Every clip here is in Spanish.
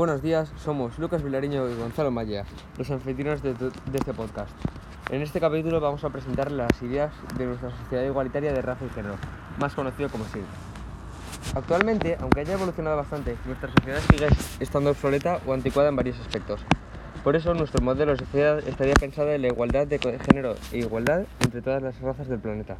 Buenos días, somos Lucas Vilariño y Gonzalo Maya, los anfitriones de, este podcast. En este capítulo vamos a presentar las ideas de nuestra sociedad igualitaria de raza y género, más conocido como SIG. Actualmente, aunque haya evolucionado bastante, nuestra sociedad sigue estando obsoleta o anticuada en varios aspectos. Por eso, nuestro modelo de sociedad estaría pensado en la igualdad de género e igualdad entre todas las razas del planeta.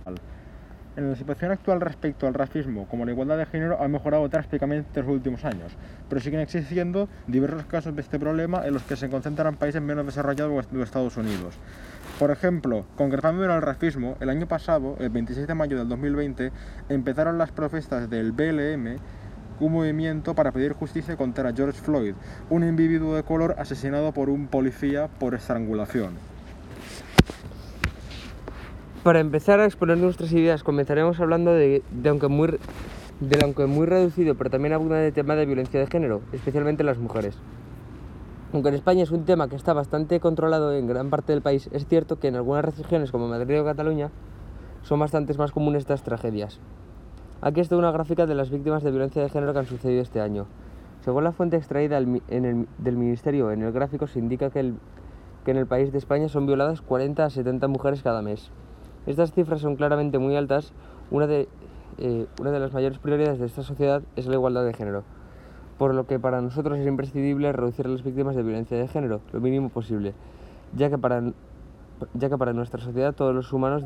En la situación actual respecto al racismo, como la igualdad de género, ha mejorado drásticamente en los últimos años, pero siguen existiendo diversos casos de este problema en los que se concentran países menos desarrollados de Estados Unidos. Por ejemplo, concretando en el racismo, el año pasado, el 26 de mayo del 2020, empezaron las protestas del BLM un movimiento para pedir justicia contra George Floyd, un individuo de color asesinado por un policía por estrangulación. Para empezar a exponer nuestras ideas, comenzaremos hablando de, aunque muy, del aunque muy reducido, pero también abundante tema de violencia de género, especialmente en las mujeres. Aunque en España es un tema que está bastante controlado en gran parte del país, es cierto que en algunas regiones como Madrid o Cataluña son bastantes más comunes estas tragedias. Aquí está una gráfica de las víctimas de violencia de género que han sucedido este año. Según la fuente extraída del Ministerio en el gráfico, se indica que, que en el país de España son violadas 40 a 70 mujeres cada mes. Estas cifras son claramente muy altas. Una de, eh, una de las mayores prioridades de esta sociedad es la igualdad de género, por lo que para nosotros es imprescindible reducir a las víctimas de violencia de género lo mínimo posible, ya que para, ya que para nuestra sociedad todos los humanos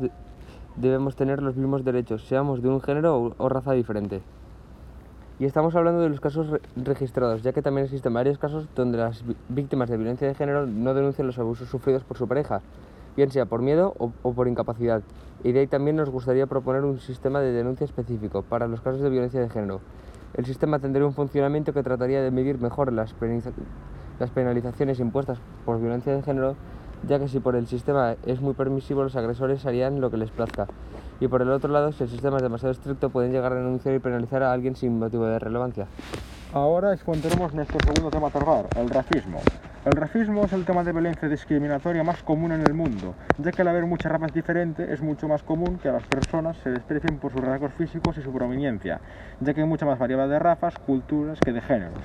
debemos tener los mismos derechos, seamos de un género o, raza diferente. Y estamos hablando de los casos registrados, ya que también existen varios casos donde las víctimas de violencia de género no denuncian los abusos sufridos por su pareja, bien sea por miedo o, por incapacidad. Y de ahí también nos gustaría proponer un sistema de denuncia específico para los casos de violencia de género. El sistema tendría un funcionamiento que trataría de medir mejor las, las penalizaciones impuestas por violencia de género, ya que si por el sistema es muy permisivo, los agresores harían lo que les plazca. Y por el otro lado, si el sistema es demasiado estricto, pueden llegar a denunciar y penalizar a alguien sin motivo de relevancia. Ahora expondremos nuestro segundo tema a tratar, el racismo. El racismo es el tema de violencia discriminatoria más común en el mundo, ya que al haber muchas razas diferentes es mucho más común que a las personas se desprecien por sus rasgos físicos y su proveniencia, ya que hay mucha más variedad de razas, culturas que de géneros.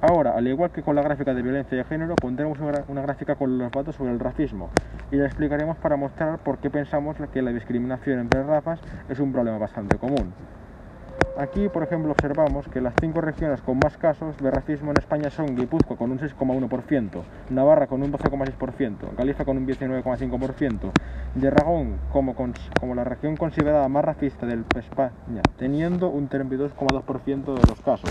Ahora, al igual que con la gráfica de violencia de género, pondremos una gráfica con los datos sobre el racismo y la explicaremos para mostrar por qué pensamos que la discriminación entre razas es un problema bastante común. Aquí, por ejemplo, observamos que las cinco regiones con más casos de racismo en España son Guipúzcoa con un 6,1%, Navarra con un 12,6%, Galicia con un 19,5% y Aragón como, como la región considerada más racista de España, teniendo un 32,2% de los casos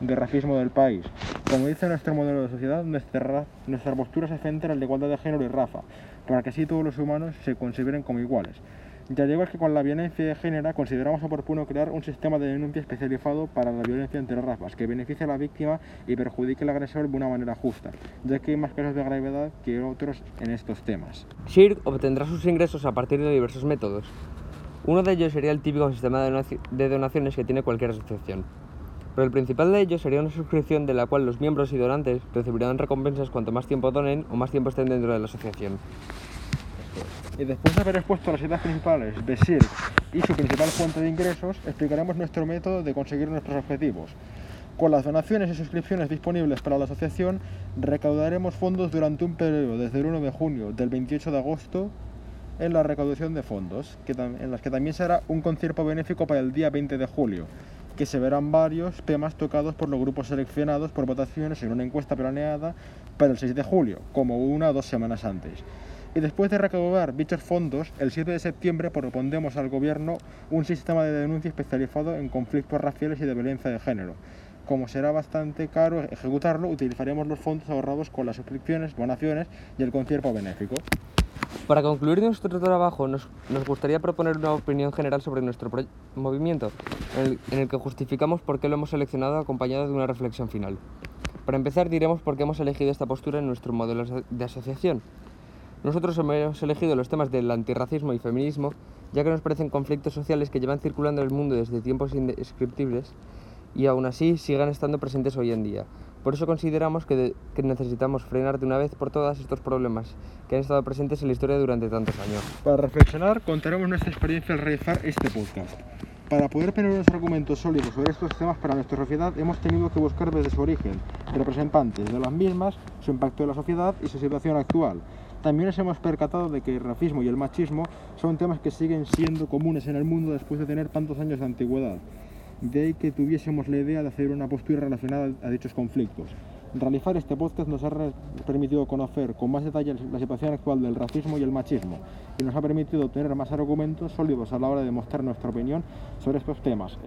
de racismo del país. Como dice nuestro modelo de sociedad, nuestra, nuestra postura se centra en la igualdad de género y raza, para que así todos los humanos se consideren como iguales. Ya al igual que con la violencia de género, consideramos oportuno crear un sistema de denuncia especializado para la violencia entre razas, que beneficie a la víctima y perjudique al agresor de una manera justa, ya que hay más casos de gravedad que otros en estos temas. SHIRT obtendrá sus ingresos a partir de diversos métodos. Uno de ellos sería el típico sistema de donaciones que tiene cualquier asociación. Pero el principal de ellos sería una suscripción de la cual los miembros y donantes recibirán recompensas cuanto más tiempo donen o más tiempo estén dentro de la asociación. Y después de haber expuesto las ideas principales de y su principal fuente de ingresos, explicaremos nuestro método de conseguir nuestros objetivos. Con las donaciones y suscripciones disponibles para la asociación, recaudaremos fondos durante un periodo desde el 1 de junio del 28 de agosto en la recaudación de fondos, en las que también será un concierto benéfico para el día 20 de julio, que se verán varios temas tocados por los grupos seleccionados por votaciones en una encuesta planeada para el 6 de julio, como una o dos semanas antes. Y después de recaudar dichos fondos, el 7 de septiembre propondremos al Gobierno un sistema de denuncia especializado en conflictos raciales y de violencia de género. Como será bastante caro ejecutarlo, utilizaremos los fondos ahorrados con las suscripciones, donaciones y el concierto benéfico. Para concluir nuestro trabajo, nos, gustaría proponer una opinión general sobre nuestro movimiento, en el que justificamos por qué lo hemos seleccionado acompañado de una reflexión final. Para empezar, diremos por qué hemos elegido esta postura en nuestro modelo de asociación. Nosotros hemos elegido los temas del antirracismo y feminismo, ya que nos parecen conflictos sociales que llevan circulando en el mundo desde tiempos indescriptibles y aún así sigan estando presentes hoy en día. Por eso consideramos que, que, necesitamos frenar de una vez por todas estos problemas que han estado presentes en la historia durante tantos años. Para reflexionar, contaremos nuestra experiencia al realizar este podcast. Para poder tener unos argumentos sólidos sobre estos temas para nuestra sociedad, hemos tenido que buscar desde su origen representantes de las mismas, su impacto en la sociedad y su situación actual. También nos hemos percatado de que el racismo y el machismo son temas que siguen siendo comunes en el mundo después de tener tantos años de antigüedad. De ahí que tuviésemos la idea de hacer una postura relacionada a dichos conflictos. Realizar este podcast nos ha permitido conocer con más detalle la situación actual del racismo y el machismo y nos ha permitido tener más argumentos sólidos a la hora de mostrar nuestra opinión sobre estos temas.